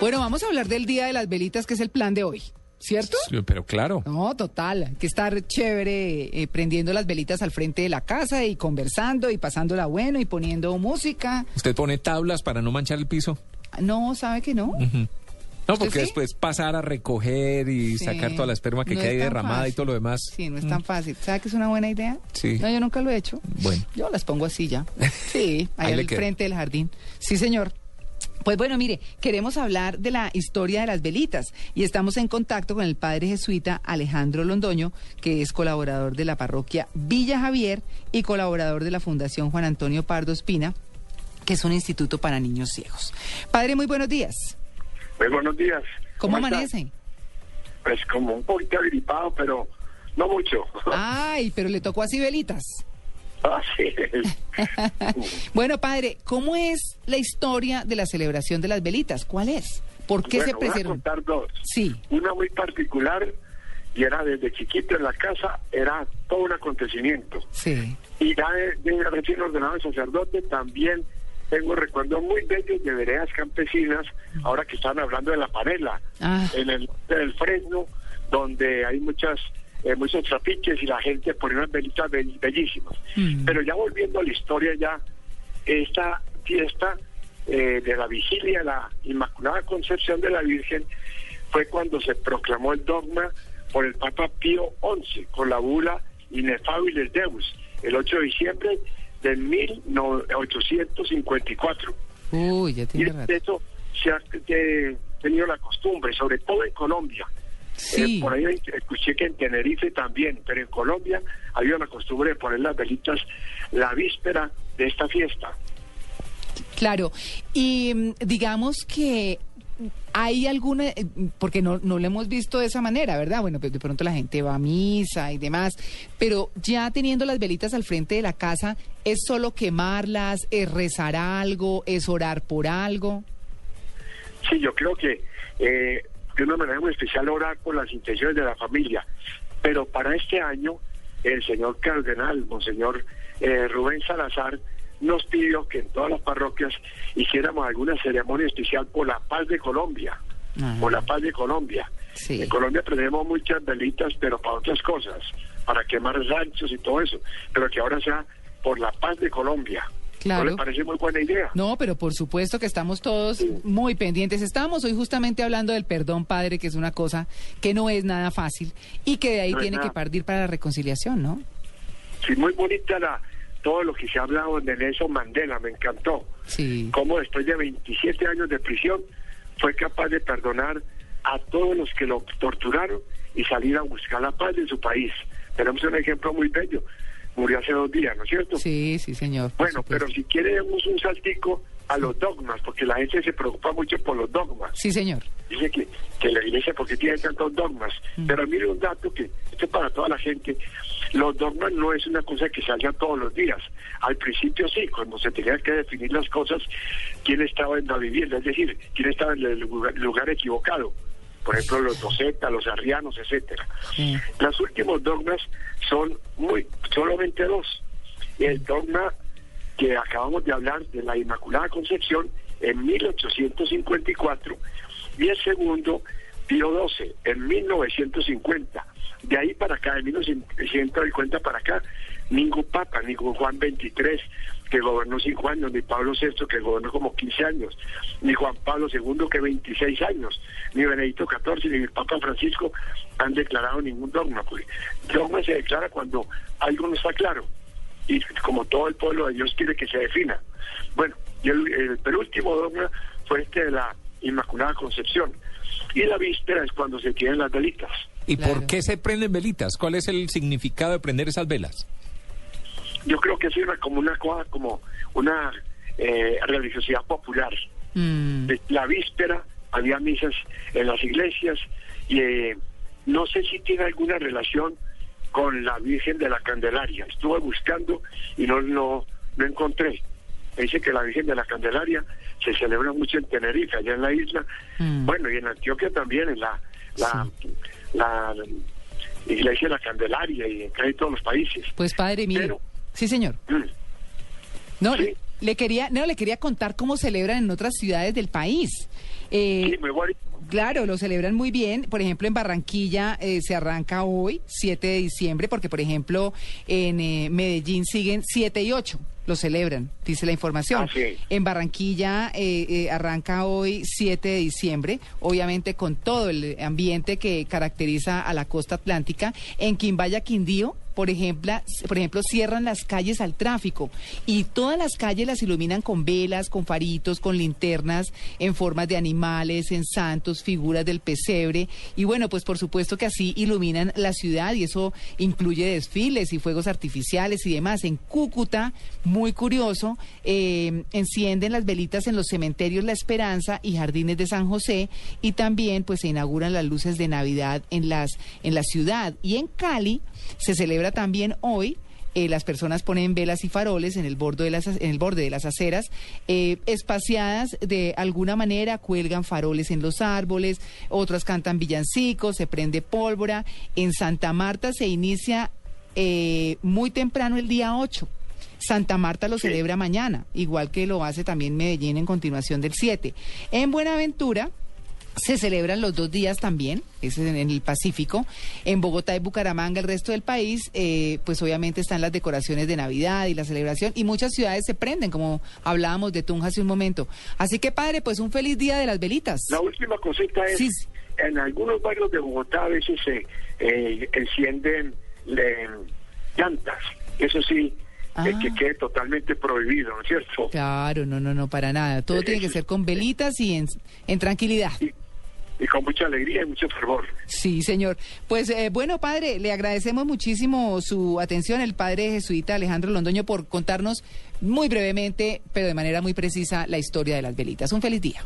Bueno, vamos a hablar del Día de las Velitas, que es el plan de hoy, ¿cierto? Sí, Pero claro. No, total. Hay que estar chévere eh, prendiendo las velitas al frente de la casa y conversando y pasándola bueno y poniendo música. ¿Usted pone tablas para no manchar el piso? No, ¿sabe que no? No, ¿Usted porque sí? después pasar a recoger y Sí. sacar toda la esperma que No queda ahí derramada y todo lo demás. Sí, no es tan fácil. ¿Sabe que es una buena idea? Sí. No, yo nunca lo he hecho. Bueno. Yo las pongo así ya. Sí, ahí, Ahí al frente del jardín. Sí, señor. Pues bueno, mire, queremos hablar de la historia de las velitas y estamos en contacto con el padre jesuita Alejandro Londoño, que es colaborador de la parroquia Villa Javier y colaborador de la Fundación Juan Antonio Pardo Espina, que es un instituto para niños ciegos. Padre, muy buenos días. Muy buenos días. ¿Cómo, amanece? Pues como un poquito agripado, pero no mucho. Ay, pero le tocó así velitas. Así es. Bueno, padre, ¿cómo es la historia de la celebración de las velitas? ¿Cuál es? ¿Por qué Bueno, se voy a contar dos. Sí. Una muy particular y era desde chiquito en la casa, era todo un acontecimiento. Sí. Y ya de, de recién ordenado de sacerdote también tengo recuerdos muy bellos de veredas campesinas, ahora que están hablando de la panela, Ah. en el del Fresno, donde hay muchas eh, muchos trapiches y la gente pone unas velitas be- bellísimas. Mm. Pero ya volviendo a la historia ya, esta fiesta eh, de la vigilia, la Inmaculada Concepción de la Virgen, fue cuando se proclamó el dogma por el Papa Pío XI, con la bula Inefabilis Deus, el 8 de diciembre de 1854. Uy, ya Y tiene de eso se ha tenido la costumbre, sobre todo en Colombia. Sí. Eh, por ahí escuché que en Tenerife también, pero en Colombia había la costumbre de poner las velitas la víspera de esta fiesta. Claro. Y mm, digamos que hay alguna, eh, porque no, no lo hemos visto de esa manera, ¿verdad? Bueno, pues de pronto la gente va a misa y demás, pero ya teniendo las velitas al frente de la casa, ¿es solo quemarlas, es rezar algo, es orar por algo? Sí, yo creo que eh, de una manera muy especial orar por las intenciones de la familia. Pero para este año, el señor cardenal, monseñor eh, Rubén Salazar, nos pidió que en todas las parroquias hiciéramos alguna ceremonia especial por la paz de Colombia. Ajá. Por la paz de Colombia. Sí. En Colombia tenemos muchas velitas, pero para otras cosas, para quemar ranchos y todo eso. Pero que ahora sea por la paz de Colombia. Claro. ¿No parece muy buena idea? No, pero por supuesto que estamos todos muy pendientes. Estábamos hoy justamente hablando del perdón, padre, que es una cosa que no es nada fácil y que de ahí No tiene que partir para la reconciliación, ¿no? Sí, muy bonita la, todo lo que se ha hablado de Nelson Mandela, me encantó. Sí. Cómo después de 27 años de prisión fue capaz de perdonar a todos los que lo torturaron y salir a buscar la paz de su país. Tenemos un ejemplo muy bello. Murió hace dos días, ¿no es cierto? Sí, sí, señor. bueno, pero si queremos un saltico a los dogmas, porque la gente se preocupa mucho por los dogmas. Sí, señor. Dice que, que la iglesia, porque tiene tantos dogmas? Pero mire un dato que, esto es para toda la gente, los dogmas no es una cosa que salga todos los días. Al principio sí, cuando se tenía que definir las cosas, quién estaba en la vivienda, es decir, quién estaba en el lugar, lugar equivocado. Por ejemplo, los docetas, los arrianos, etcétera. Sí. Los últimos dogmas son muy, solamente dos. El dogma que acabamos de hablar de la Inmaculada Concepción en 1854 y el segundo Pío XII en 1950. De ahí para acá, de 1950 para acá, ningún papa, ningún Juan XXIII que gobernó cinco años, ni Pablo VI que gobernó como 15 años, ni Juan Pablo II que 26 años, ni Benedicto XIV, ni el Papa Francisco han declarado ningún dogma. Pues. Dogma se declara cuando algo no está claro y como todo el pueblo de Dios quiere que se defina. Bueno, y el, el penúltimo dogma fue este de la Inmaculada Concepción. Y la víspera es cuando se tienen las velitas. ¿Y Claro. por qué se prenden velitas? ¿Cuál es el significado de prender esas velas? Yo creo que sirve como una cosa, como una eh, religiosidad popular. Mm, La víspera había misas en las iglesias y eh, no sé si tiene alguna relación con la Virgen de la Candelaria. Estuve buscando y no, no, no encontré. Me dice que la Virgen de la Candelaria se celebra mucho en Tenerife, allá en la isla. Mm. Bueno, y en Antioquia también, en la, la, la Iglesia de la Candelaria y en casi todos los países. pues padre. Pero- Sí, señor. Mm. No, Sí. le quería, no, le quería contar cómo celebran en otras ciudades del país. Sí, muy bueno. Claro, lo celebran muy bien. Por ejemplo, en Barranquilla eh, se arranca hoy, 7 de diciembre, porque, por ejemplo, en eh, Medellín siguen 7 y 8. Lo celebran, dice la información. En Barranquilla eh, eh, arranca hoy 7 de diciembre, obviamente con todo el ambiente que caracteriza a la costa atlántica. En Quimbaya, Quindío, por ejemplo, por ejemplo, cierran las calles al tráfico y todas las calles las iluminan con velas, con faritos, con linternas en formas de animales, en santos, figuras del pesebre y bueno, pues por supuesto que así iluminan la ciudad y eso incluye desfiles y fuegos artificiales y demás. En Cúcuta, muy curioso, eh, encienden las velitas en los cementerios La Esperanza y Jardines de San José y también pues se inauguran las luces de Navidad en las en la ciudad y en Cali se celebra también hoy. eh, las personas ponen velas y faroles en el borde de las, en el borde de las aceras, eh, espaciadas de alguna manera, cuelgan faroles en los árboles, otras cantan villancicos, se prende pólvora. En Santa Marta se inicia eh, muy temprano el día 8. Santa Marta lo Sí. celebra mañana, igual que lo hace también Medellín en continuación del 7. En Buenaventura se celebran los dos días también, es en, el Pacífico. En Bogotá y Bucaramanga, el resto del país, eh, pues obviamente están las decoraciones de Navidad y la celebración, y muchas ciudades se prenden, como hablábamos de Tunja hace un momento. Así que, padre, pues un feliz día de las velitas. La última cosita es, Sí, en algunos barrios de Bogotá a veces se eh, encienden le- llantas. Eso sí, eh, Ah. que quede totalmente prohibido, ¿no es cierto? Claro, no, no, no, para nada. Todo Eh, tiene que ser con velitas y en, en tranquilidad. Y, y con mucha alegría y mucho fervor. Sí, señor. Pues eh, bueno, padre, le agradecemos muchísimo su atención, el padre jesuita Alejandro Londoño, por contarnos muy brevemente, pero de manera muy precisa, la historia de las velitas. Un feliz día.